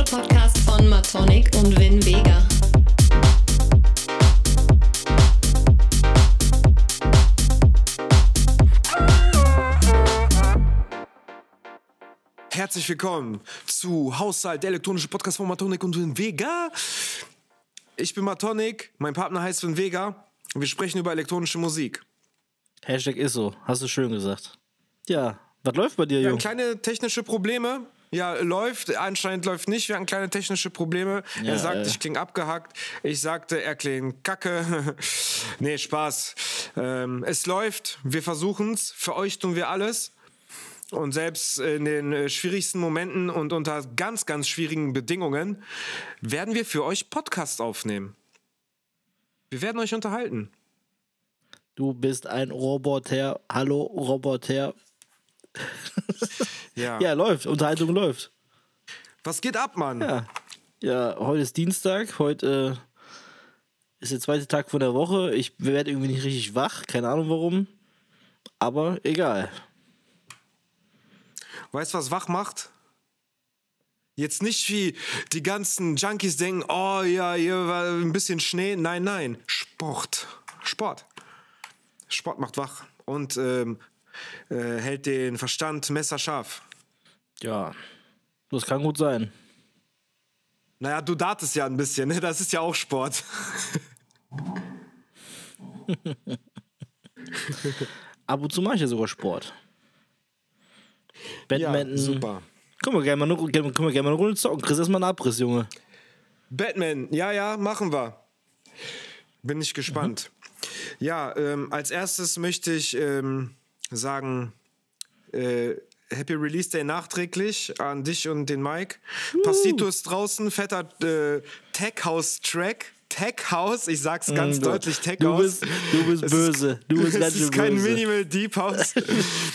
elektronische Podcast von Matonic und Vin Vega. Herzlich willkommen zu Haushalt, der elektronische Podcast von Matonic und Vin Vega. Ich bin Matonic, mein Partner heißt Vin Vega und wir sprechen über elektronische Musik. Hashtag ist so, hast du schön gesagt. Ja, was läuft bei dir, Wir hatten Junge? kleine technische Probleme. Ja, läuft, anscheinend läuft nicht. Wir hatten kleine technische Probleme. Ja, er sagt, äh. ich klinge abgehackt. Ich sagte, er klingt kacke. nee, Spaß. Ähm, es läuft. Wir versuchen's. Für euch tun wir alles. Und selbst in den äh, schwierigsten Momenten und unter ganz, ganz schwierigen Bedingungen werden wir für euch Podcast aufnehmen. Wir werden euch unterhalten. Du bist ein Roboter. Hallo, Roboter. Ja. Ja, läuft. Unterhaltung läuft. Was geht ab, Mann? Ja. Ja, heute ist Dienstag. Heute äh, ist der zweite Tag von der Woche. Ich werde irgendwie nicht richtig wach. Keine Ahnung warum. Aber egal. Weißt du, was wach macht? Jetzt nicht wie die ganzen Junkies denken, oh ja, hier war ein bisschen Schnee. Nein, nein, Sport. Sport. Sport macht wach und ähm, äh, hält den Verstand messerscharf. Ja, das kann gut sein. Naja, du datest ja ein bisschen, ne? das ist ja auch Sport. Ab und zu mache ich ja sogar Sport. Badminton. super. Können wir gerne mal, eine- können wir gerne mal eine Runde zocken. Chris, erstmal einen Abriss, Junge. Batman, ja, ja, machen wir. Bin ich gespannt. Ja, ähm, als erstes möchte ich ähm, sagen, äh, Happy Release Day nachträglich an dich und den Mike. Passito ist draußen, fetter äh, Tech House Track. Tech House, ich sag's ganz Mm, deutlich, Tech du House. bist- du bist Es böse. Du bist es ganz ist schön kein böse. Minimal Deep House.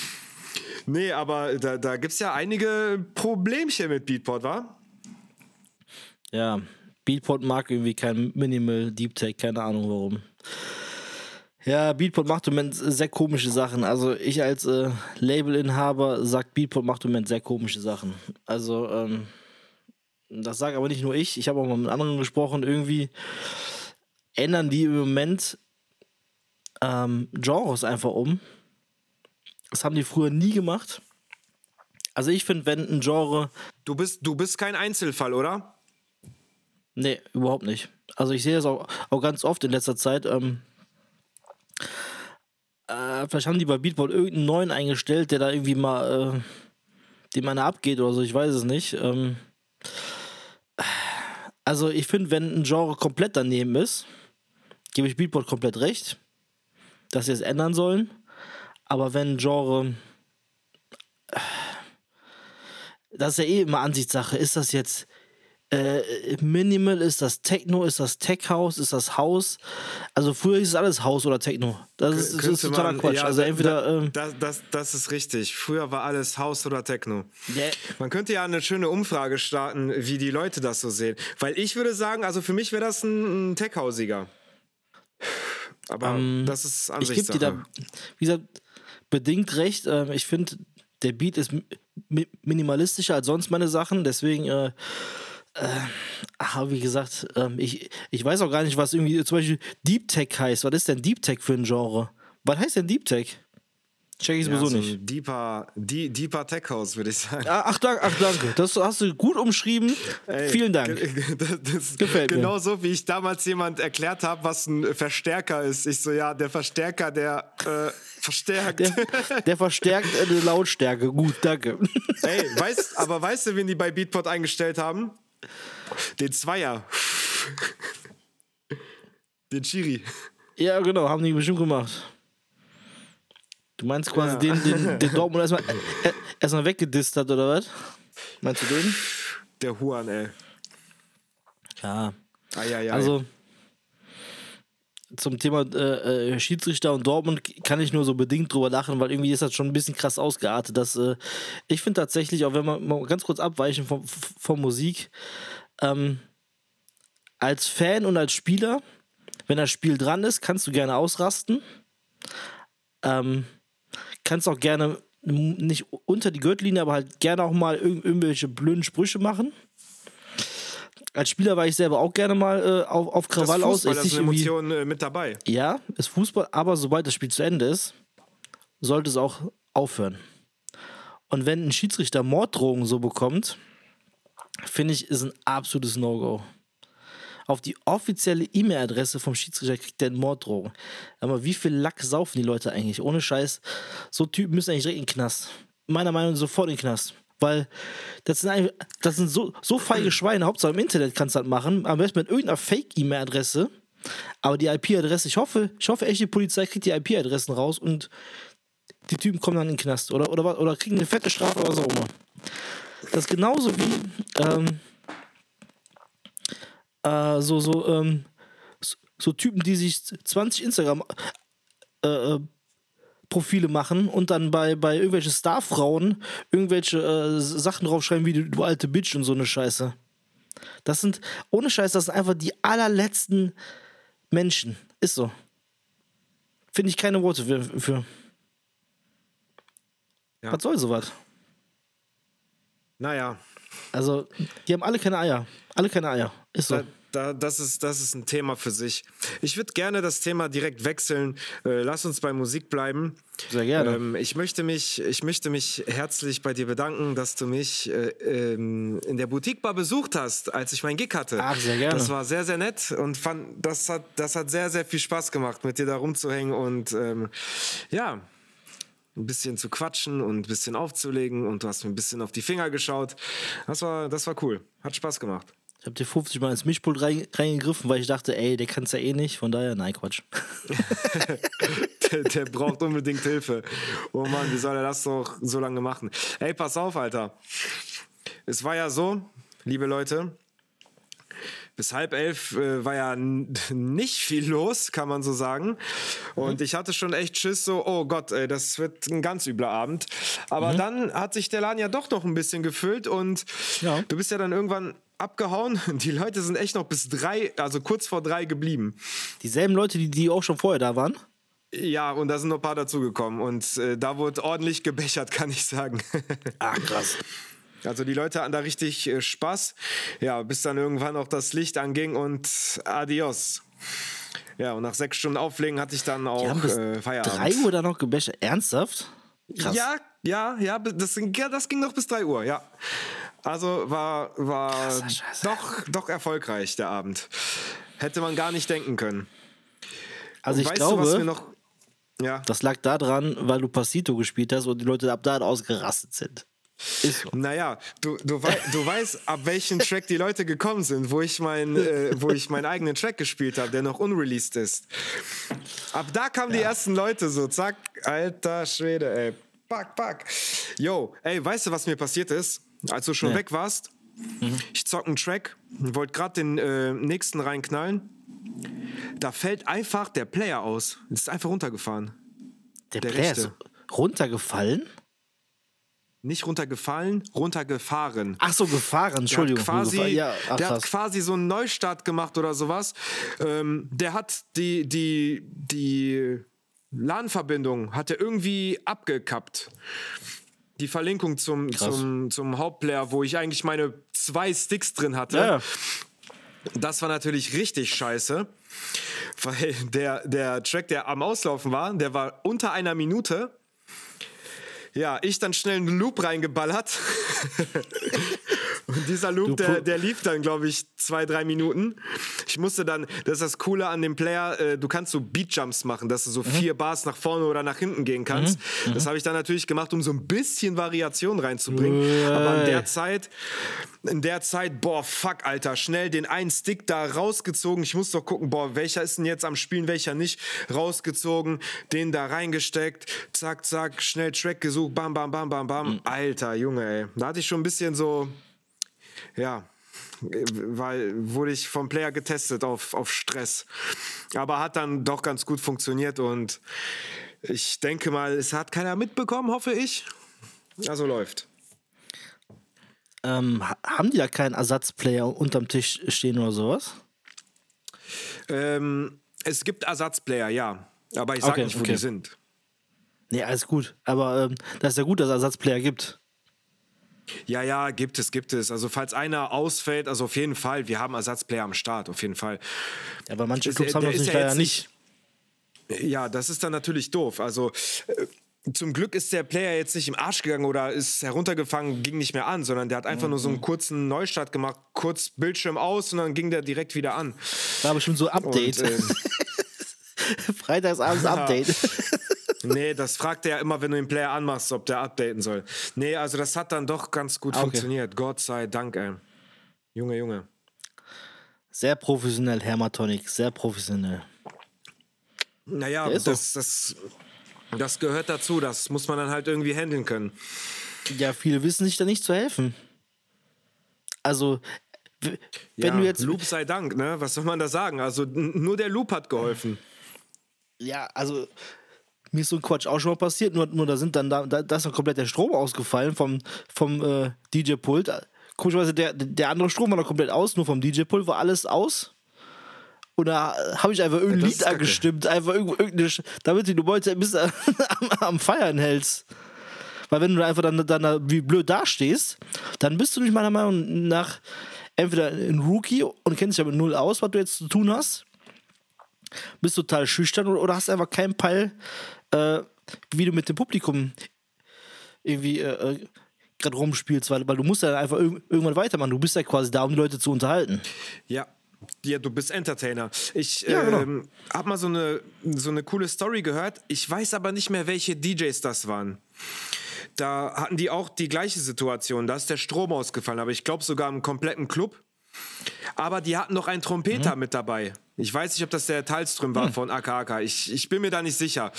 nee, aber da, da gibt's ja einige Problemchen mit Beatport, wa? Ja, Beatport mag irgendwie kein Minimal Deep Tech, keine Ahnung warum. Ja, Beatport macht im Moment sehr komische Sachen. Also ich als äh, Labelinhaber sagt, Beatport macht im Moment sehr komische Sachen. Also ähm, das sage aber nicht nur ich. Ich habe auch mal mit anderen gesprochen. Irgendwie ändern die im Moment ähm, Genres einfach um. Das haben die früher nie gemacht. Also ich finde, wenn ein Genre Du bist, du bist kein Einzelfall, oder? Nee, überhaupt nicht. Also ich sehe das auch, auch ganz oft in letzter Zeit. Ähm, äh, vielleicht haben die bei Beatport irgendeinen neuen eingestellt, der da irgendwie mal, äh, dem einer abgeht oder so, ich weiß es nicht. Ähm, also ich finde, wenn ein Genre komplett daneben ist, gebe ich Beatport komplett recht, dass sie es ändern sollen. Aber wenn ein Genre das ist ja eh immer Ansichtssache. Ist das jetzt äh, Minimal, ist das Techno, ist das Tech House, ist das House? Also früher hieß es alles House oder Techno. Das ist, das ist totaler man- Quatsch. ja, also entweder da- ähm, das, das, das ist richtig. Früher war alles House oder Techno. Ja. Man könnte ja eine schöne Umfrage starten, wie die Leute das so sehen. Weil ich würde sagen, also für mich wäre das ein, ein Tech-Hausiger. Aber das ist ich gebe dir da, wie gesagt, bedingt recht. Ähm, ich finde, der Beat ist mi minimalistischer als sonst meine Sachen. Deswegen, äh, äh, ach, wie gesagt, ähm, ich, ich weiß auch gar nicht, was irgendwie zum Beispiel Deep Tech heißt. Was ist denn Deep Tech für ein Genre? Was heißt denn Deep Tech? Check ich Ja, sowieso so nicht. deeper, die, deeper Tech-House, würde ich sagen. Ah, Ach, dank, ach, danke. Das hast du gut umschrieben. Ey, Vielen Dank. Das, das Gefällt mir. Genauso wie ich damals jemand erklärt habe, was ein Verstärker ist. Ich so, ja, der Verstärker, der äh, verstärkt. Der, der verstärkt eine Lautstärke. Gut, danke. Ey, weißt, aber weißt du, wen die bei Beatport eingestellt haben? Den Zweier. Den Chiri. Ja, genau, haben die bestimmt gemacht. Du meinst quasi Ja. den, den, den Dortmund erstmal äh, erstmal weggedisst hat, oder was? Meinst du den? Der Huan, ey. Ja. Eieiei. Also zum Thema äh, äh, Schiedsrichter und Dortmund kann ich nur so bedingt drüber lachen, weil irgendwie ist das schon ein bisschen krass ausgeartet. Dass, äh, ich finde tatsächlich, auch wenn wir mal ganz kurz abweichen von, von Musik, ähm, als Fan und als Spieler, wenn das Spiel dran ist, kannst du gerne ausrasten. Ähm, kannst auch gerne nicht unter die Gürtellinie, aber halt gerne auch mal irg irgendwelche blöden Sprüche machen. Als Spieler war ich selber auch gerne mal äh, auf, auf Das Krawall aus. Fußball, Ist das nicht ist eine irgendwie- Emotion äh, mit dabei. Ja, ist Fußball, aber sobald das Spiel zu Ende ist, sollte es auch aufhören. Und wenn ein Schiedsrichter Morddrohungen so bekommt, finde ich, ist ein absolutes No-Go. Auf die offizielle E-Mail-Adresse vom Schiedsrichter kriegt der Morddrohung. Aber wie viel Lack saufen die Leute eigentlich? Ohne Scheiß. So Typen müssen eigentlich direkt in den Knast. Meiner Meinung nach sofort in den Knast. Weil das sind, eigentlich, das sind so, so feige Schweine. Hauptsache im Internet kannst du das machen. Am besten mit irgendeiner Fake-E-Mail-Adresse. Aber die IP-Adresse, ich hoffe, ich hoffe echt, die Polizei kriegt die IP-Adressen raus und die Typen kommen dann in den Knast oder, oder, oder kriegen eine fette Strafe oder auch immer. Das ist genauso wie ähm, äh, so, so, ähm, so, so Typen, die sich 20 Instagram äh, äh, Profile machen und dann bei, bei irgendwelchen Starfrauen irgendwelche äh, Sachen draufschreiben wie du, du alte Bitch und so eine Scheiße. Das sind, ohne Scheiß, das sind einfach die allerletzten Menschen. Ist so. Finde ich keine Worte für. für. Ja. Was soll sowas? Naja, Also, die haben alle keine Eier. Alle keine Eier. Ist so. da, da, das, ist, das ist ein Thema für sich. Ich würde gerne das Thema direkt wechseln. Äh, lass uns bei Musik bleiben. Sehr gerne. Ähm, ich, möchte mich, ich möchte mich herzlich bei dir bedanken, dass du mich äh, ähm, in der Boutique Bar besucht hast, als ich meinen Gig hatte. Ach, sehr gerne. Das war sehr, sehr nett und fand, das, hat, das hat sehr, sehr viel Spaß gemacht, mit dir da rumzuhängen und ähm, ja, ein bisschen zu quatschen und ein bisschen aufzulegen und du hast mir ein bisschen auf die Finger geschaut. Das war, das war cool. Hat Spaß gemacht. Ich habe dir 50 Mal ins Mischpult rein, reingegriffen, weil ich dachte, ey, der kann es ja eh nicht. Von daher, nein, Quatsch. der, der braucht unbedingt Hilfe. Oh Mann, wie soll er das doch so lange machen? Ey, pass auf, Alter. Es war ja so, liebe Leute, bis halb elf äh, war ja nicht viel los, kann man so sagen. Und ich hatte schon echt Schiss, so, oh Gott, ey, das wird ein ganz übler Abend. Aber dann hat sich der Laden ja doch noch ein bisschen gefüllt und Ja. du bist ja dann irgendwann abgehauen. Die Leute sind echt noch bis drei, also kurz vor drei geblieben. Dieselben Leute, die, die auch schon vorher da waren. Ja, und da sind noch ein paar dazugekommen. Und äh, da wurde ordentlich gebechert, kann ich sagen. Ah, krass. also die Leute hatten da richtig äh, Spaß. Ja, bis dann irgendwann auch das Licht anging und adios. Ja, und nach sechs Stunden Auflegen hatte ich dann auch Die haben bis äh, Feierabend. 3 Uhr da noch gebäscht. Ernsthaft? Krass. Ja, ja, ja, das, ging- ja, das ging noch bis 3 Uhr, ja. Also war, war doch, doch erfolgreich, der Abend. Hätte man gar nicht denken können. Also ich weißt glaube, du, was wir noch. Ja. das lag daran, weil du Passito gespielt hast und die Leute ab da ausgerastet sind. Ist so. Naja, du, du, wei du weißt, ab welchem Track die Leute gekommen sind, wo ich, mein, äh, wo ich meinen eigenen Track gespielt habe, der noch unreleased ist. Ab da kamen die ersten Leute so, zack, alter Schwede, ey. Pack, pack. Yo, ey, weißt du, was mir passiert ist, als du schon Nee. weg warst? Ich zock einen Track, wollte gerade den äh, nächsten reinknallen. Da fällt einfach der Player aus. Ist einfach runtergefahren. Der, Der Player ist Rechte. runtergefallen? Nicht runtergefallen, runtergefahren. Ach so, gefahren, Entschuldigung. Der hat quasi. Ja, ach, der hat quasi so einen Neustart gemacht oder sowas. Ähm, der hat die, die, die LAN-Verbindung hat er irgendwie abgekappt. Die Verlinkung zum, Krass. zum, zum Hauptplayer, wo ich eigentlich meine zwei Sticks drin hatte. Ja, ja. Das war natürlich richtig scheiße. Weil der, der Track, der am Auslaufen war, der war unter einer Minute. Ja, ich dann schnell einen Loop reingeballert. Und dieser Loop, der, der lief dann, glaube ich, zwei, drei Minuten. Ich musste dann, das ist das Coole an dem Player, äh, du kannst so Beatjumps machen, dass du so vier Bars nach vorne oder nach hinten gehen kannst. Das habe ich dann natürlich gemacht, um so ein bisschen Variation reinzubringen. Aber in der Zeit, in der Zeit, boah, fuck, Alter, schnell den einen Stick da rausgezogen. Ich muss doch gucken, boah, welcher ist denn jetzt am Spielen, welcher nicht. Rausgezogen, den da reingesteckt, zack, zack, schnell Track gesucht, bam, bam, bam, bam, bam. Alter, Junge, ey. Da hatte ich schon ein bisschen so, ja, weil wurde ich vom Player getestet auf, auf Stress. Aber hat dann doch ganz gut funktioniert und ich denke mal, es hat keiner mitbekommen, hoffe ich. Also läuft. Ähm, ha- haben die da keinen Ersatzplayer unterm Tisch stehen oder sowas? Ähm, es gibt Ersatzplayer, ja. Aber ich sage Okay, nicht, wo okay. die sind. Nee, alles gut. Aber ähm, das ist ja gut, dass es Ersatzplayer gibt. Ja, ja, gibt es, gibt es. Also falls einer ausfällt, also auf jeden Fall, wir haben Ersatzplayer am Start, auf jeden Fall. Ja, aber manche Clubs haben das nicht ja leider nicht. Ja, das ist dann natürlich doof. Also äh, zum Glück ist der Player jetzt nicht im Arsch gegangen oder ist heruntergefangen, ging nicht mehr an, sondern der hat einfach nur so Mhm. einen kurzen Neustart gemacht, kurz Bildschirm aus und dann ging der direkt wieder an. War bestimmt so Update. Und, ähm, Freitagsabends Update. Nee, das fragt er ja immer, wenn du den Player anmachst, ob der updaten soll. Nee, also das hat dann doch ganz gut Ah, okay. funktioniert. Gott sei Dank, ey. Junge, Junge. Sehr professionell, Hermatonic, sehr professionell. Naja, so. das, das, das gehört dazu. Das muss man dann halt irgendwie handeln können. Ja, viele wissen sich da nicht zu helfen. Also, wenn ja, du jetzt. Loop sei Dank, ne? Was soll man da sagen? Also nur der Loop hat geholfen. Ja, also. Mir ist so ein Quatsch auch schon mal passiert, nur, nur da sind dann da, da, da ist dann komplett der Strom ausgefallen vom, vom äh, DJ-Pult. Komischerweise, der, der andere Strom war noch komplett aus, nur vom DJ-Pult war alles aus. Und da habe ich einfach irgendein Lied angestimmt, einfach irgendwo, irgendeine, damit du die Leute ein bisschen am, am Feiern hältst. Weil wenn du einfach dann, dann da wie blöd dastehst, dann bist du nicht meiner Meinung nach entweder ein Rookie und kennst dich aber null aus, was du jetzt zu tun hast, bist total schüchtern oder, hast einfach keinen Peil, äh, wie du mit dem Publikum irgendwie äh, äh, gerade rumspielst, weil, weil du musst ja einfach irg irgendwann weitermachen. Du bist ja quasi da, um die Leute zu unterhalten. Ja. Ja, du bist Entertainer. Ich Ja, genau. ähm, habe mal so eine, so eine coole Story gehört. Ich weiß aber nicht mehr, welche DJs das waren. Da hatten die auch die gleiche Situation. Da ist der Strom ausgefallen, aber ich glaube sogar im kompletten Club. Aber die hatten noch einen Trompeter Mhm. mit dabei. Ich weiß nicht, ob das der Talström war von AKAK. Ich, ich bin mir da nicht sicher.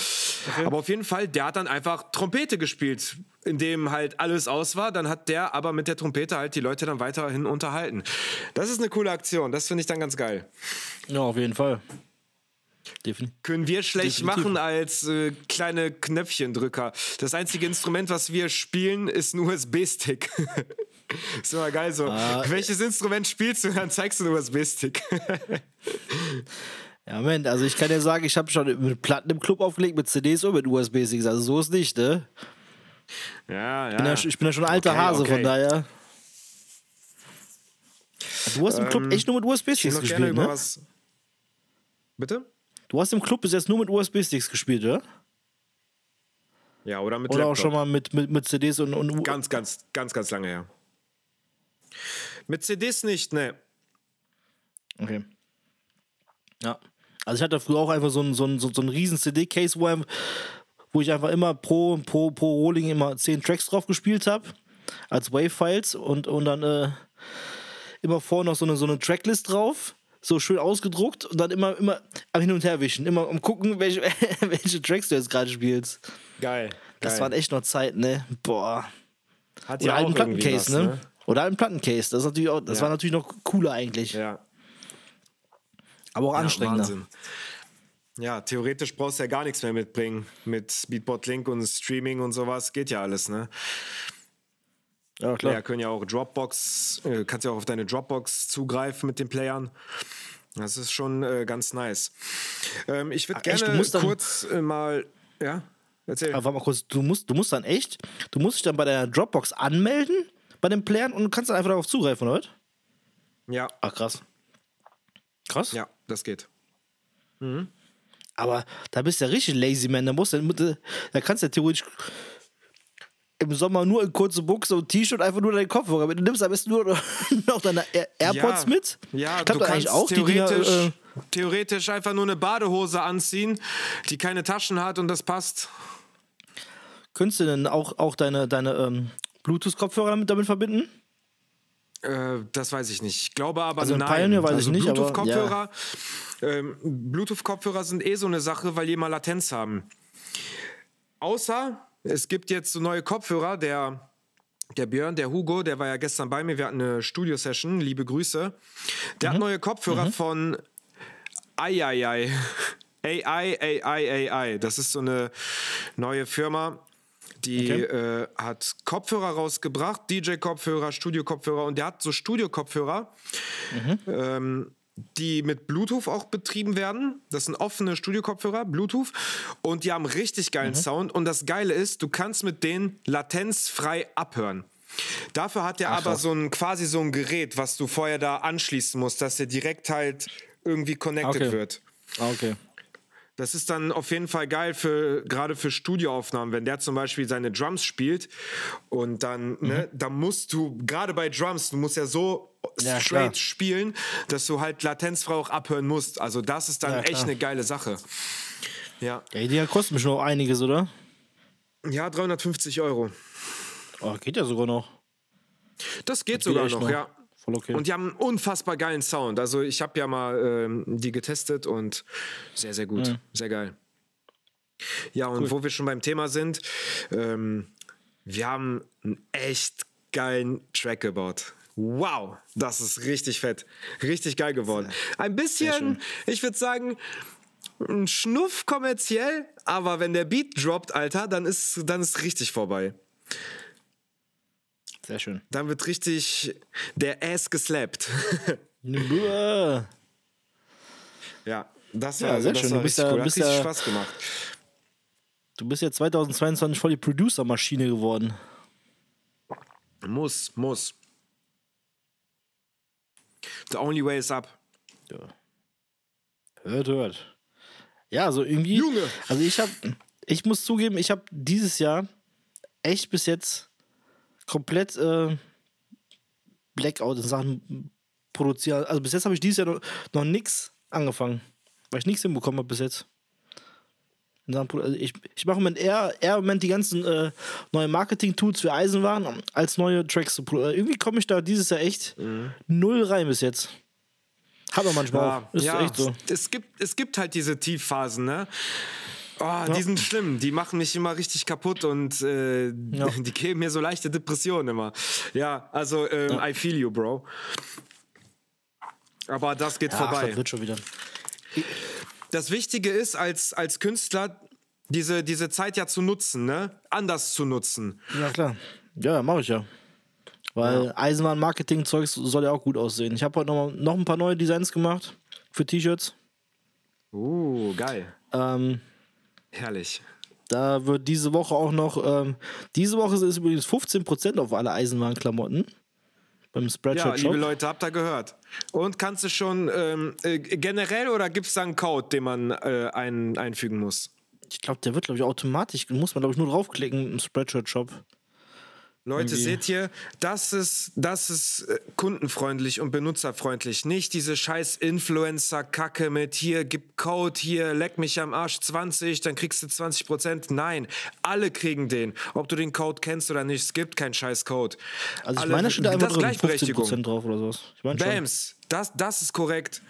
Aber auf jeden Fall, der hat dann einfach Trompete gespielt, indem halt alles aus war. Dann hat der aber mit der Trompete halt die Leute dann weiterhin unterhalten. Das ist eine coole Aktion. Das finde ich dann ganz geil. Ja, auf jeden Fall. Definitiv. Können wir schlecht Definitiv. machen als äh, kleine Knöpfchendrücker. Das einzige Instrument, was wir spielen, ist ein USB-Stick. ist immer geil so. Ah, Welches Instrument spielst du? Dann zeigst du einen USB-Stick. Ja, Moment, also ich kann dir sagen, ich habe schon mit Platten im Club aufgelegt, mit CDs und mit USB-Sticks. Also so ist nicht, ne? ja, ja. bin ja, ich bin ja schon ein alter Okay, Hase, okay. von daher. Du hast im Club Ähm, echt nur mit Ich USB-Sticks gespielt, ne? was. Bitte? Du hast im Club bis jetzt nur mit USB-Sticks gespielt, oder? Ja, oder mit Oder auch Laptop. schon mal mit, mit, mit CDs und, und Ganz, ganz, ganz, ganz lange her. Mit CDs nicht, ne. Okay. Ja. Also ich hatte früher auch einfach so einen, so einen, so einen riesen CD-Case, wo, wo ich einfach immer pro, pro, pro Rolling immer 10 Tracks drauf gespielt habe. Als Wave-Files und, und dann äh, immer vorne noch so eine, so eine Tracklist drauf. So schön ausgedruckt und dann immer, immer am Hin und Her wischen. Immer am gucken, welche, welche Tracks du jetzt gerade spielst. Geil. Das geil. waren echt noch Zeiten, ne? Boah. Hat ja auch Plattencase, was, ne? Oder halt ein Plattencase. Das, ist natürlich auch, das Ja. war natürlich noch cooler eigentlich. Ja. Aber auch Ja, anstrengender. Wahnsinn. Ja, theoretisch brauchst du ja gar nichts mehr mitbringen. Mit Beatport Link und Streaming und sowas geht ja alles, ne? Ja, klar. Player können ja auch Dropbox, äh, kannst ja auch auf deine Dropbox zugreifen mit den Playern. Das ist schon äh, ganz nice. Ähm, ich würde echt? Gerne dann- kurz äh, mal, ja, erzähl. Aber warte mal kurz, du musst, du musst dann echt, du musst dich dann bei deiner Dropbox anmelden, bei den Playern und du kannst dann einfach darauf zugreifen, oder? Ja, Ach, krass. Krass. ja, das geht. Aber da bist du ja richtig lazy, man. Da, musst du, da kannst du ja theoretisch im Sommer nur in kurze Buchse und T-Shirt einfach nur deinen Kopfhörer mit. Du nimmst am besten nur noch deine Air AirPods ja, mit. Ja, Klappt du kannst auch, die Dinger, theoretisch, äh, theoretisch einfach nur eine Badehose anziehen, die keine Taschen hat und das passt. Könntest du denn auch, auch deine, deine ähm, Bluetooth-Kopfhörer damit, damit verbinden? Äh, das weiß ich nicht. Ich glaube aber Also ein nein. Pioneer weiß ich also nicht, aber Bluetooth-Kopfhörer, ähm, Bluetooth-Kopfhörer sind eh so eine Sache, weil die immer Latenz haben. Außer es gibt jetzt so neue Kopfhörer, der der Björn, der Hugo, der war ja gestern bei mir, wir hatten eine Studio-Session, liebe Grüße. Der Mhm. hat neue Kopfhörer von AI. AI, AI, AI. Das ist so eine neue Firma, die Okay. äh, hat Kopfhörer rausgebracht, DJ-Kopfhörer, Studio-Kopfhörer und der hat so Studio-Kopfhörer, ähm, die mit Bluetooth auch betrieben werden. Das sind offene Studio-Kopfhörer, Bluetooth und die haben richtig geilen Sound und das Geile ist, du kannst mit denen latenzfrei abhören. Dafür hat er Ach, aber so ein quasi so ein Gerät, was du vorher da anschließen musst, dass der direkt halt irgendwie connected Okay. wird. Ah, okay. Das ist dann auf jeden Fall geil für gerade für Studioaufnahmen, wenn der zum Beispiel seine Drums spielt und dann, ne, Mhm. da musst du gerade bei Drums, du musst ja so Ja, straight klar. spielen, dass du halt latenzfrei auch abhören musst. Also das ist dann Ja, echt klar. eine geile Sache. Ja, Ja, die kosten mich noch einiges, oder? ja, 350 Euro. Oh, geht ja sogar noch. Das geht geht sogar noch, noch. ja. Voll okay. Und die haben einen unfassbar geilen Sound. Also ich habe ja mal ähm, die getestet und sehr, sehr gut. Sehr geil. Ja, und wo wir schon beim Thema sind, ähm, wir haben einen echt geilen Track gebaut. Wow, das ist richtig fett. Richtig geil geworden. Ein bisschen, ich würde sagen, ein Schnuff kommerziell, aber wenn der Beat droppt, Alter, dann ist dann ist richtig vorbei. Sehr schön. Dann wird richtig der Ass geslappt. Ja, das Ja, war, sehr das schön. war Du bist ja- cool. Hat bist richtig ja- Spaß gemacht. Du bist ja 2022 voll die Producer-Maschine geworden. Muss, muss. The only way is up. Ja. Hört, hört. Ja, also irgendwie. Junge! Also ich habe, ich muss zugeben, ich habe dieses Jahr echt bis jetzt komplett äh, Blackout in Sachen produzieren. Also bis jetzt habe ich dieses Jahr noch, noch nichts angefangen, weil ich nichts hinbekommen habe bis jetzt. In Sachen Produ- Also ich ich mache im Moment eher, eher im Moment die ganzen äh, neuen Marketing-Tools für Eisenwaren, als neue Tracks zu produzieren. Irgendwie komme ich da dieses Jahr echt null rein bis jetzt. Hat man manchmal Ja, auch. Ist ja, echt so. es, gibt, es gibt halt diese Tiefphasen, ne? Oh, die sind schlimm. Die machen mich immer richtig kaputt und äh, Ja. die geben mir so leichte Depressionen immer. Ja, also ähm, I feel you, Bro. Aber das geht Ach, vorbei. das wird schon wieder. das Wichtige ist, als, als Künstler diese, diese Zeit ja zu nutzen, ne? Anders zu nutzen. Ja, klar. Ja, mache ich ja. Weil Eisenbahn-Marketing-Zeugs soll ja auch gut aussehen. Ich habe heute noch, mal- noch ein paar neue Designs gemacht für T-Shirts. Uh, geil. Ähm, Herrlich. da wird diese Woche auch noch, ähm, diese Woche ist übrigens 15% auf alle Eisenbahnklamotten beim Ja, Spreadshirt liebe Shop. Leute, habt ihr gehört. Und kannst du schon ähm, äh, generell oder gibt es da einen Code, den man äh, ein, einfügen muss? Ich glaube, der wird, glaube ich, automatisch, muss man, glaube ich, nur draufklicken im Spreadshirt Shop. Leute, seht ihr, das ist, das ist äh, kundenfreundlich und benutzerfreundlich. Nicht diese scheiß Influencer-Kacke mit hier, gib Code, hier, leck mich am Arsch 20, dann kriegst du 20%. Nein, alle kriegen den. Ob du den Code kennst oder nicht, es gibt keinen scheiß Code. Also ich alle, meine, steht da einfach ist drin, Gleichberechtigung. 15% drauf oder sowas. Ich schon. Bams, das, das ist korrekt.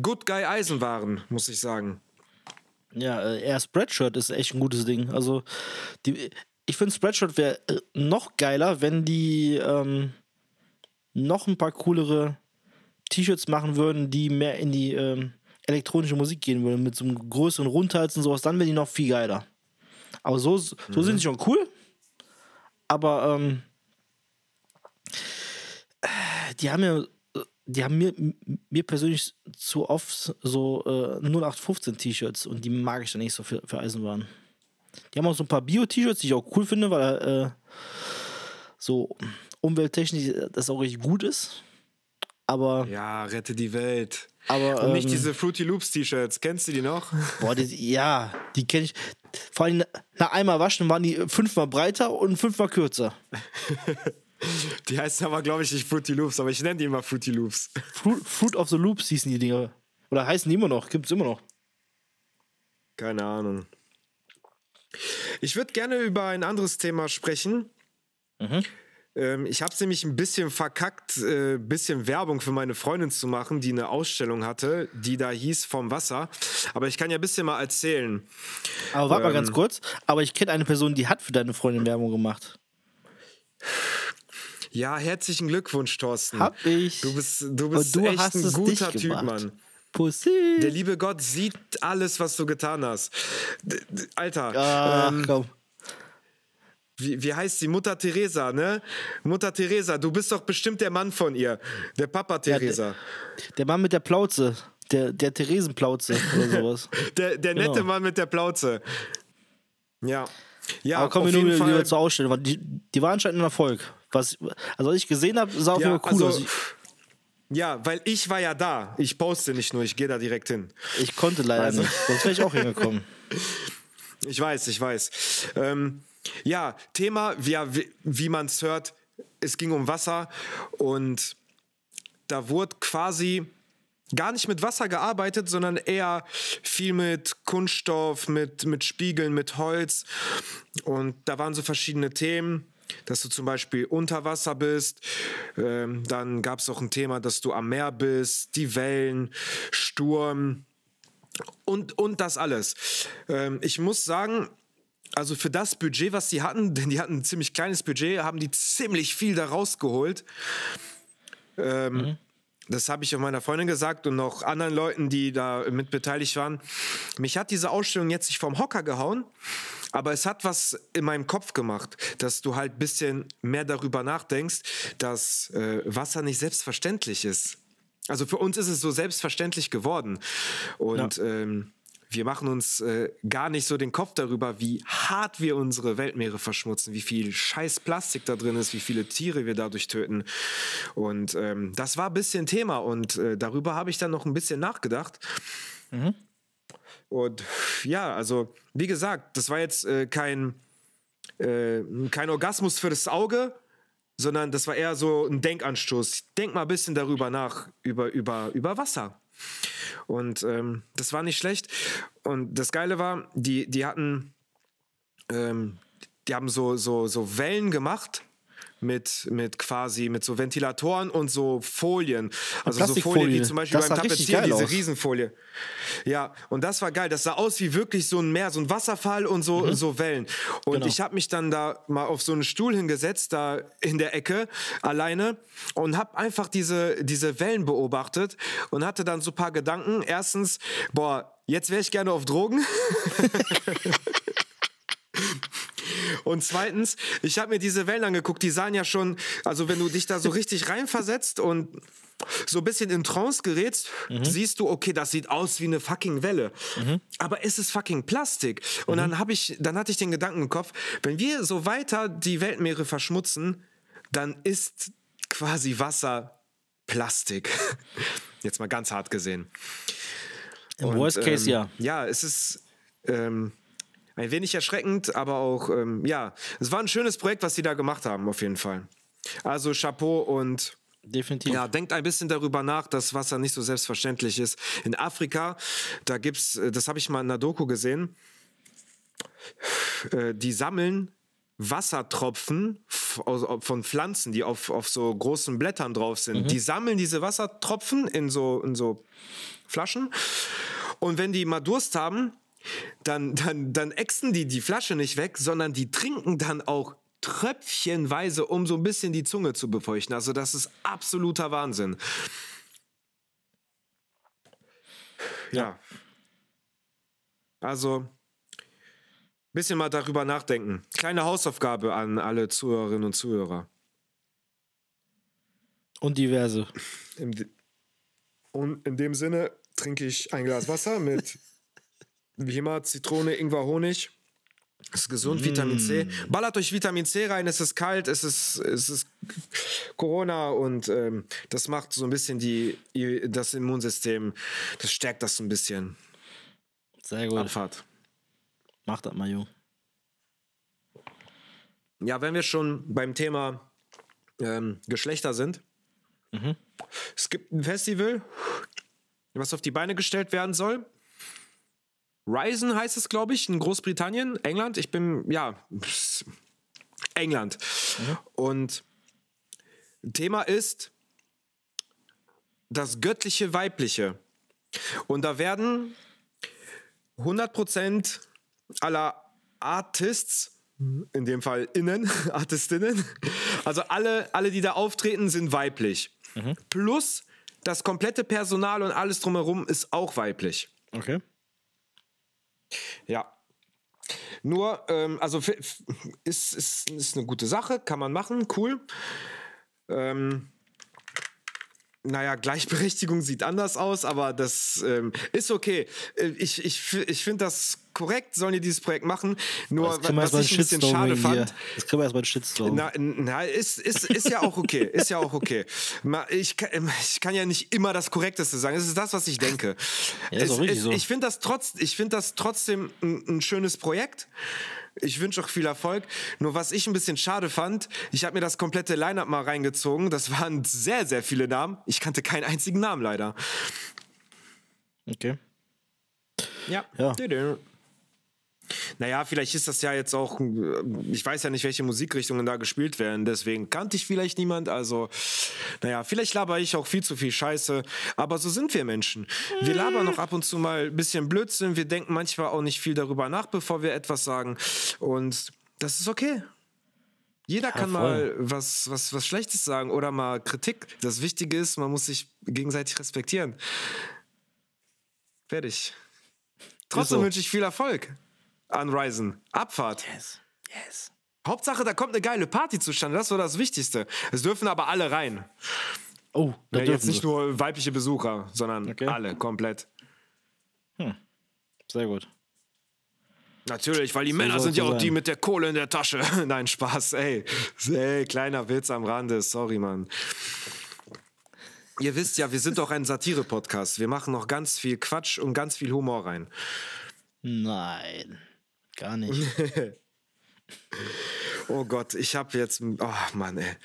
Good Guy Eisenwaren, muss ich sagen. Ja, äh, eher Spreadshirt ist echt ein gutes Ding. Also, die, ich finde Spreadshirt wäre äh, noch geiler, wenn die ähm, noch ein paar coolere T-Shirts machen würden, die mehr in die ähm, elektronische Musik gehen würden, mit so einem größeren Rundhals und sowas. Dann wären die noch viel geiler. Aber so, so sind sie schon cool. Aber ähm, äh, die haben ja die haben mir, mir persönlich zu oft so äh, 0815 T-Shirts und die mag ich dann nicht so für, für Eisenbahn. Die haben auch so ein paar Bio-T-Shirts, die ich auch cool finde, weil äh, so umwelttechnisch das auch richtig gut ist. Aber, Ja, rette die Welt. aber Und nicht ähm, diese Fruity Loops T-Shirts. Kennst du die noch? boah, die, ja, die kenne ich. Vor allem nach einmal waschen waren die fünfmal breiter und fünfmal kürzer. Die heißen aber, glaube ich, nicht Fruity Loops, aber ich nenne die immer Fruity Loops. Fruit, Fruit of the Loops hießen die Dinger. Oder heißen die immer noch? Gibt's immer noch. Keine Ahnung. Ich würde gerne über ein anderes Thema sprechen. Ähm, ich habe es nämlich ein bisschen verkackt, ein äh, bisschen Werbung für meine Freundin zu machen, die eine Ausstellung hatte, die da hieß Vom Wasser. Aber ich kann ja ein bisschen mal erzählen. Aber warte mal Ähm. ganz kurz. Aber ich kenne eine Person, die hat für deine Freundin Werbung gemacht. Ja, herzlichen Glückwunsch, Thorsten. Hab ich. Du bist, du bist du echt ein guter Typ. Mann. Pussy. Der liebe Gott sieht alles, was du getan hast. D d- Alter, Ach, ähm, komm. wie, wie heißt sie? Mutter Teresa, ne? Mutter Teresa, du bist doch bestimmt der Mann von ihr. Der Papa Teresa. Der Mann mit der Plauze. Der, der Theresenplauze oder sowas. Der, der nette Genau. Mann mit der Plauze. Ja. Ja, Aber kommen wir nur wieder, zur Ausstellung. weil Die, die war anscheinend ein Erfolg. Was, also, was ich gesehen habe, sah auf jeden Ja, Fall cool also, aus. Ja, weil ich war ja da. Ich poste nicht nur, ich gehe da direkt hin. Ich, konnte leider Also- nicht. Sonst wäre ich auch hingekommen. Ich weiß, ich weiß. Ähm, ja, Thema, wie, wie man es hört, es ging um Wasser und da wurde quasi gar nicht mit Wasser gearbeitet, sondern eher viel mit Kunststoff, mit, mit Spiegeln, mit Holz. Und da waren so verschiedene Themen, dass du zum Beispiel unter Wasser bist. Ähm, dann gab es auch ein Thema, dass du am Meer bist, die Wellen, Sturm und, und das alles. Ähm, ich muss sagen, also für das Budget, was die hatten, denn die hatten ein ziemlich kleines Budget, haben die ziemlich viel da rausgeholt. Ähm, Das habe ich auch meiner Freundin gesagt und noch anderen Leuten, die da mit beteiligt waren. Mich hat diese Ausstellung jetzt nicht vom Hocker gehauen, aber es hat was in meinem Kopf gemacht, dass du halt ein bisschen mehr darüber nachdenkst, dass äh, Wasser nicht selbstverständlich ist. Also für uns ist es so selbstverständlich geworden. Und ähm, wir machen uns äh, gar nicht so den Kopf darüber, wie hart wir unsere Weltmeere verschmutzen, wie viel scheiß Plastik da drin ist, wie viele Tiere wir dadurch töten. Und ähm, das war ein bisschen Thema und äh, darüber habe ich dann noch ein bisschen nachgedacht. Und ja, also wie gesagt, das war jetzt äh, kein, äh, kein Orgasmus für das Auge, sondern das war eher so ein Denkanstoß. Denk mal ein bisschen darüber nach, über, über, über Wasser. Und ähm, das war nicht schlecht. Und das Geile war, die, die hatten, ähm, die haben so, so, so Wellen gemacht mit, mit quasi mit so Ventilatoren und so Folien. Also so Folien wie zum Beispiel Das beim Tapezieren, diese aus. Riesenfolie. Ja, und das war geil. Das sah aus wie wirklich so ein Meer, so ein Wasserfall und so, so Wellen. Und Genau. ich habe mich dann da mal auf so einen Stuhl hingesetzt, da in der Ecke, alleine, und habe einfach diese, diese Wellen beobachtet und hatte dann so ein paar Gedanken. Erstens, boah, jetzt wäre ich gerne auf Drogen. Und zweitens, ich habe mir diese Wellen angeguckt, die sahen ja schon, also wenn du dich da so richtig reinversetzt und so ein bisschen in Trance gerätst, siehst du, okay, das sieht aus wie eine fucking Welle. Aber es ist fucking Plastik. Und dann habe ich, dann hatte ich den Gedanken im Kopf, wenn wir so weiter die Weltmeere verschmutzen, dann ist quasi Wasser Plastik. Jetzt mal ganz hart gesehen. Im Und, Worst Case ähm, ja. Ja, es ist ähm, ein wenig erschreckend, aber auch, ähm, ja, es war ein schönes Projekt, was sie da gemacht haben, auf jeden Fall. Also Chapeau und Definitiv. ja, denkt ein bisschen darüber nach, dass Wasser nicht so selbstverständlich ist. In Afrika, da gibt's, äh, das habe ich mal in einer Doku gesehen, äh, die sammeln Wassertropfen von Pflanzen, die auf, auf so großen Blättern drauf sind. Die sammeln diese Wassertropfen in so, in so Flaschen. Und wenn die mal Durst haben, dann, dann, dann ächzen die die Flasche nicht weg, sondern die trinken dann auch tröpfchenweise, um so ein bisschen die Zunge zu befeuchten. Also das ist absoluter Wahnsinn. Ja. Also, bisschen mal darüber nachdenken. Kleine Hausaufgabe an alle Zuhörerinnen und Zuhörer. Und diverse. Und in dem Sinne trinke ich ein Glas Wasser mit wie immer Zitrone, Ingwer, Honig. Ist gesund, Vitamin C. Ballert euch Vitamin C rein, es ist kalt, es ist, es ist Corona und ähm, das macht so ein bisschen die, das Immunsystem, das stärkt das so ein bisschen. Sehr gut. Abfahrt. Mach das mal, Jung. Ja, wenn wir schon beim Thema ähm, Geschlechter sind. Es gibt ein Festival, was auf die Beine gestellt werden soll. Ryzen heißt es, glaube ich, in Großbritannien, England. Ich bin, ja, England. Und Thema ist das göttliche Weibliche. Und da werden 100% aller Artists, in dem Fall Innen, Artistinnen, also alle, alle, die da auftreten, sind weiblich. Plus das komplette Personal und alles drumherum ist auch weiblich. Okay. Ja. Nur, ähm, also ist, ist, ist eine gute Sache, kann man machen, cool. Ähm, naja, Gleichberechtigung sieht anders aus, aber das ähm, ist okay. Äh, Ich, ich, ich finde das korrekt, sollen die dieses Projekt machen. Nur, was ich ein bisschen schade fand, Das können wir erstmal einen Shitstorm. na, na ist, ist, ist ja auch okay. Ist ja auch okay. Ich kann, ähm, ich kann ja nicht immer das Korrekteste sagen. Es ist das, was ich denke. Ja, ist es, auch richtig es, so. Ich finde das, trotz, ich find das trotzdem ein, ein schönes Projekt. Ich wünsche auch viel Erfolg. Nur was ich ein bisschen schade fand, ich habe mir das komplette Line-Up mal reingezogen. Das waren sehr, sehr viele Namen. Ich kannte keinen einzigen Namen leider. Okay. Ja. Ja. Naja, vielleicht ist das ja jetzt auch, äh, ich weiß ja nicht, welche Musikrichtungen da gespielt werden, deswegen kannte ich vielleicht niemand. Also, naja, vielleicht laber ich auch viel zu viel Scheiße, aber so sind wir Menschen. Wir labern noch ab und zu mal ein bisschen Blödsinn, wir denken manchmal auch nicht viel darüber nach, bevor wir etwas sagen. Und das ist okay. Jeder kann voll. mal was, was, was Schlechtes sagen oder mal Kritik. Das Wichtige ist, man muss sich gegenseitig respektieren. Fertig. Trotzdem so. wünsche ich viel Erfolg an Ryzen. Abfahrt. Yes. Yes. Hauptsache, da kommt eine geile Party zustande. Das ist so das Wichtigste. Es dürfen aber alle rein. Oh, da Ja, jetzt nicht sie. nur weibliche Besucher, sondern Okay. alle komplett. Sehr gut. Natürlich, weil die Männer soll's sind ja so auch die sein. mit der Kohle in der Tasche. Nein, Spaß, ey. Ey, kleiner Witz am Rande. Sorry, Mann. Ihr wisst ja, wir sind doch ein Satire-Podcast. Wir machen noch ganz viel Quatsch und ganz viel Humor rein. Nein. Gar nicht. Oh Gott, ich habe jetzt. Oh Mann, ey.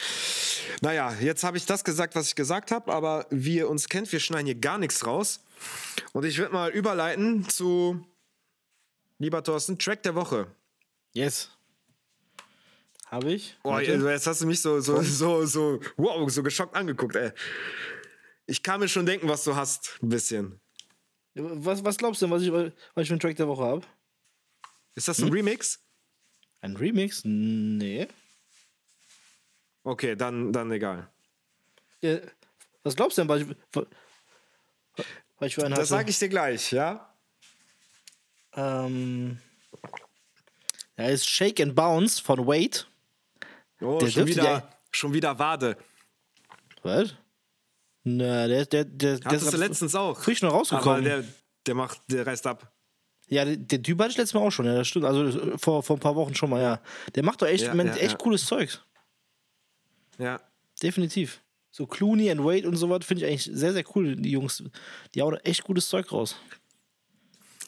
Naja, jetzt habe ich das gesagt, was ich gesagt habe, aber wie ihr uns kennt, wir schneiden hier gar nichts raus. Und ich würde mal überleiten zu. Lieber Thorsten, Track der Woche. Yes. Habe ich? Oh, jetzt hast du mich so, so, so, so, wow, so geschockt angeguckt, ey. Ich kann mir schon denken, was du hast, ein bisschen. was, was glaubst du denn, was ich, was ich für einen Track der Woche habe? Ist das Hm? ein Remix? Ein Remix? Nee. Okay, dann, dann egal. Ja, was glaubst du denn, was ich, was ich für einen? Das sage ich dir gleich, ja? Ähm, ja, ist Shake and Bounce von Wade. Oh, Der schon wieder, schon wieder Wade. Was? Na, der, der, der, der Hattest ist du letztens auch. frisch noch Aber rausgekommen. der, der macht, der reißt ab. Ja, der, der Typ hatte ich letztes Mal auch schon, ja, das stimmt. Also äh, vor, vor ein paar Wochen schon mal, ja. Der macht doch echt, Ja, man, ja, echt ja. cooles Zeug. Ja. Definitiv. So Clooney and Wade und sowas finde ich eigentlich sehr, sehr cool. Die Jungs, die hauen echt gutes Zeug raus.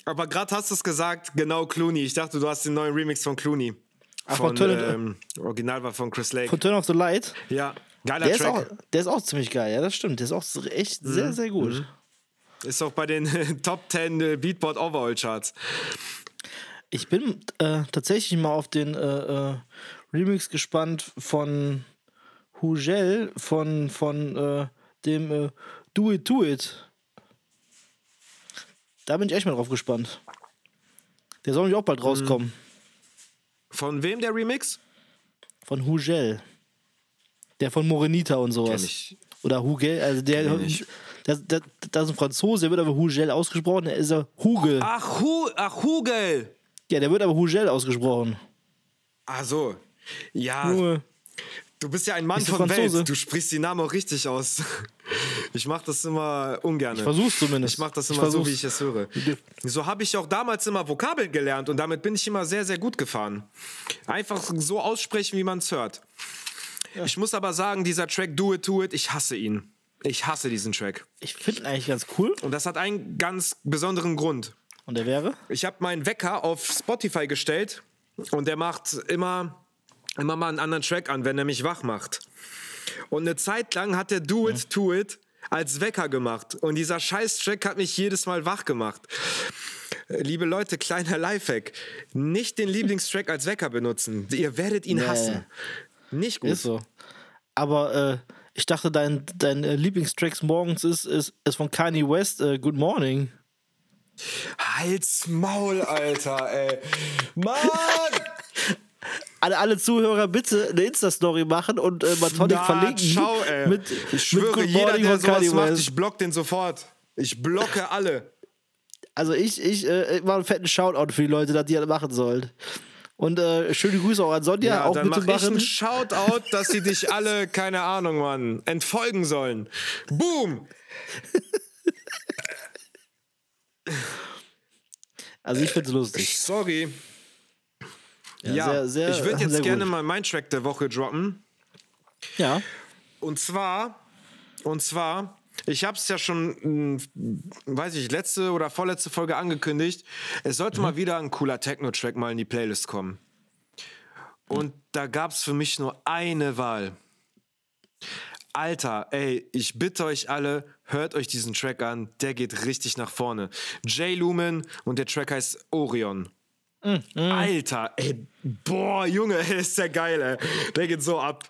Aber gerade hast du es gesagt, genau Clooney. Ich dachte, du hast den neuen Remix von Clooney. Ach, von, von ähm, Original war von Chris Lake. Von Turn of the Light, ja, geiler der ist, Track. auch, der ist auch ziemlich geil, ja, das stimmt. Der ist auch echt Mhm. sehr, sehr gut. Ist auch bei den Top 10 äh, Beatport Overall Charts. Ich bin äh, tatsächlich mal auf den äh, äh, Remix gespannt von Hugel von, von äh, dem äh, Do It, Do It. Da bin ich echt mal drauf gespannt. Der soll nämlich auch bald rauskommen. Von wem der Remix? Von Hugel. Der von Morenita und sowas. Kenn ich. Oder Hugel, also der, Der, der, der ist ein Franzose, der wird aber Hugel ausgesprochen, der ist er Hugel. Ach, Hu ach Hugel. Ja, der wird aber Hugel ausgesprochen. Ach so. Ja, Junge. du bist ja ein Mann von Franzose? Welt. Du sprichst die Namen auch richtig aus. Ich mach das immer ungern. Ich versuch's zumindest. Ich mach das immer so, wie ich es höre. So habe ich auch damals immer Vokabeln gelernt und damit bin ich immer sehr, sehr gut gefahren. Einfach so aussprechen, wie man es hört. Ich muss aber sagen, dieser Track Do It, Do It, ich hasse ihn. Ich hasse diesen Track. Ich finde ihn eigentlich ganz cool. Und das hat einen ganz besonderen Grund. Und der wäre? Ich habe meinen Wecker auf Spotify gestellt und der macht immer, immer mal einen anderen Track an, wenn er mich wach macht. Und eine Zeit lang hat der Do It, To It als Wecker gemacht. Und dieser Scheiß-Track hat mich jedes Mal wach gemacht. Liebe Leute, kleiner Lifehack. Nicht den Lieblingstrack als Wecker benutzen. Ihr werdet ihn Nee. hassen. Nicht gut. Ist so. Aber äh, ich dachte, dein, dein äh, Lieblingstracks morgens ist, ist, ist von Kanye West, äh, Good Morning. Halt's Maul, Alter, ey. Mann! Alle, alle Zuhörer bitte eine Insta-Story machen und äh, Matonic Na, verlinken. Ciao, ey. Mit, ich schwöre, mit jeder, der sowas Kanye macht, West. ich block den sofort. Ich blocke alle. Also ich, ich äh, mache einen fetten Shoutout für die Leute, dass die alle machen sollen. Und äh, schöne Grüße auch an Sonja, Ja, auch dann mach ich einen Shoutout, dass sie dich alle, keine Ahnung, Mann, entfolgen sollen. Boom! Also ich find's lustig. Sorry. Ja, Ja, sehr, sehr- ich würde jetzt gerne gut. mal meinen Track der Woche droppen. Ja. Und zwar, und zwar, ich habe es ja schon, mh, weiß ich, letzte oder vorletzte Folge angekündigt. Es sollte Mhm. mal wieder ein cooler Techno-Track mal in die Playlist kommen. Und da gab es für mich nur eine Wahl. Alter, ey, ich bitte euch alle, hört euch diesen Track an. Der geht richtig nach vorne. Jay Lumen und der Track heißt Orion. Mhm. Alter, ey, boah, Junge, ist der geil, ey. Der geht so ab.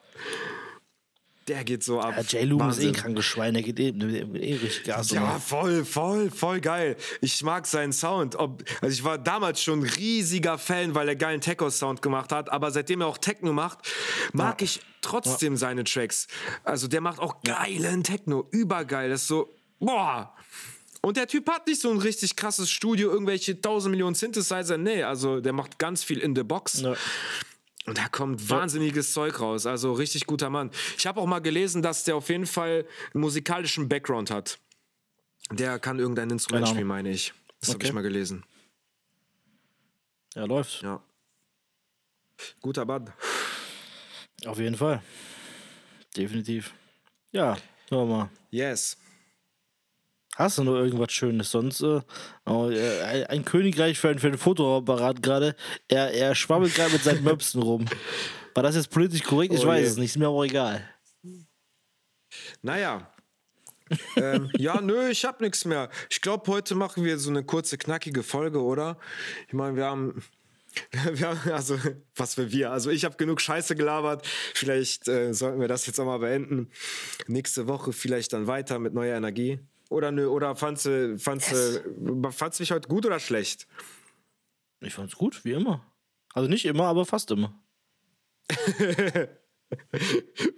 Der geht so ab. ja J. Loom ist eh ein krankes Schwein, der geht eh, geht eh richtig Gas. Ja, oder? voll, voll, voll geil. Ich mag seinen Sound. Ob, also ich war damals schon riesiger Fan, weil er geilen Techno-Sound gemacht hat. Aber seitdem er auch Techno macht, mag ich trotzdem seine Tracks. Also der macht auch geilen Techno. Übergeil. Das ist so, boah. Und der Typ hat nicht so ein richtig krasses Studio, irgendwelche 1000 Millionen Synthesizer. Nee, also der macht ganz viel in the box. Ja. Und da kommt wahnsinniges Zeug raus. Also richtig guter Mann. Ich habe auch mal gelesen, dass der auf jeden Fall einen musikalischen Background hat. Der kann irgendein Instrument Ahnung. spielen, meine ich. Das habe Okay. ich mal gelesen. ja, läuft. Ja. Guter Mann. Auf jeden Fall. Definitiv. Ja, wir mal. Yes. Hast du noch irgendwas Schönes? Sonst äh, oh, äh, ein- Königreich für, ein- für einen Fotoapparat gerade. Er, er schwabbelt gerade mit seinen Möpsen rum. War das jetzt politisch korrekt? Ich Oh weiß je. es nicht, ist mir aber egal. Naja. ähm, ja, nö, ich hab nichts mehr. Ich glaube, heute machen wir so eine kurze, knackige Folge, oder? Ich meine, wir haben. Wir haben, also, was für wir. Also, ich habe genug Scheiße gelabert. Vielleicht äh, sollten wir das jetzt auch mal beenden. Nächste Woche vielleicht dann weiter mit neuer Energie. Oder nö, oder fandst du, fandst, du- fandst du mich heute gut oder schlecht? Ich fand's gut, wie immer. Also nicht immer, aber fast immer.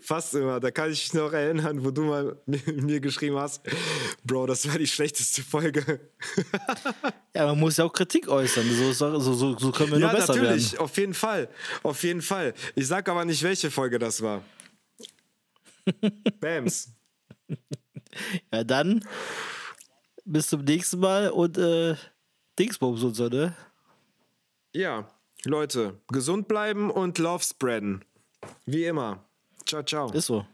Fast immer. Da kann ich mich noch erinnern, wo du mal mir geschrieben hast, Bro, das war die schlechteste Folge. Ja, man muss ja auch Kritik äußern. So, so, so, so können wir Ja, nur besser natürlich, werden. auf jeden Fall. Auf jeden Fall. Ich sag aber nicht, welche Folge das war. Bams. Ja, dann bis zum nächsten Mal und äh, Dingsbums und so, ne? Ja, Leute, gesund bleiben und Love spreaden. Wie immer. Ciao, ciao. Ist so.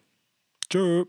Tschö.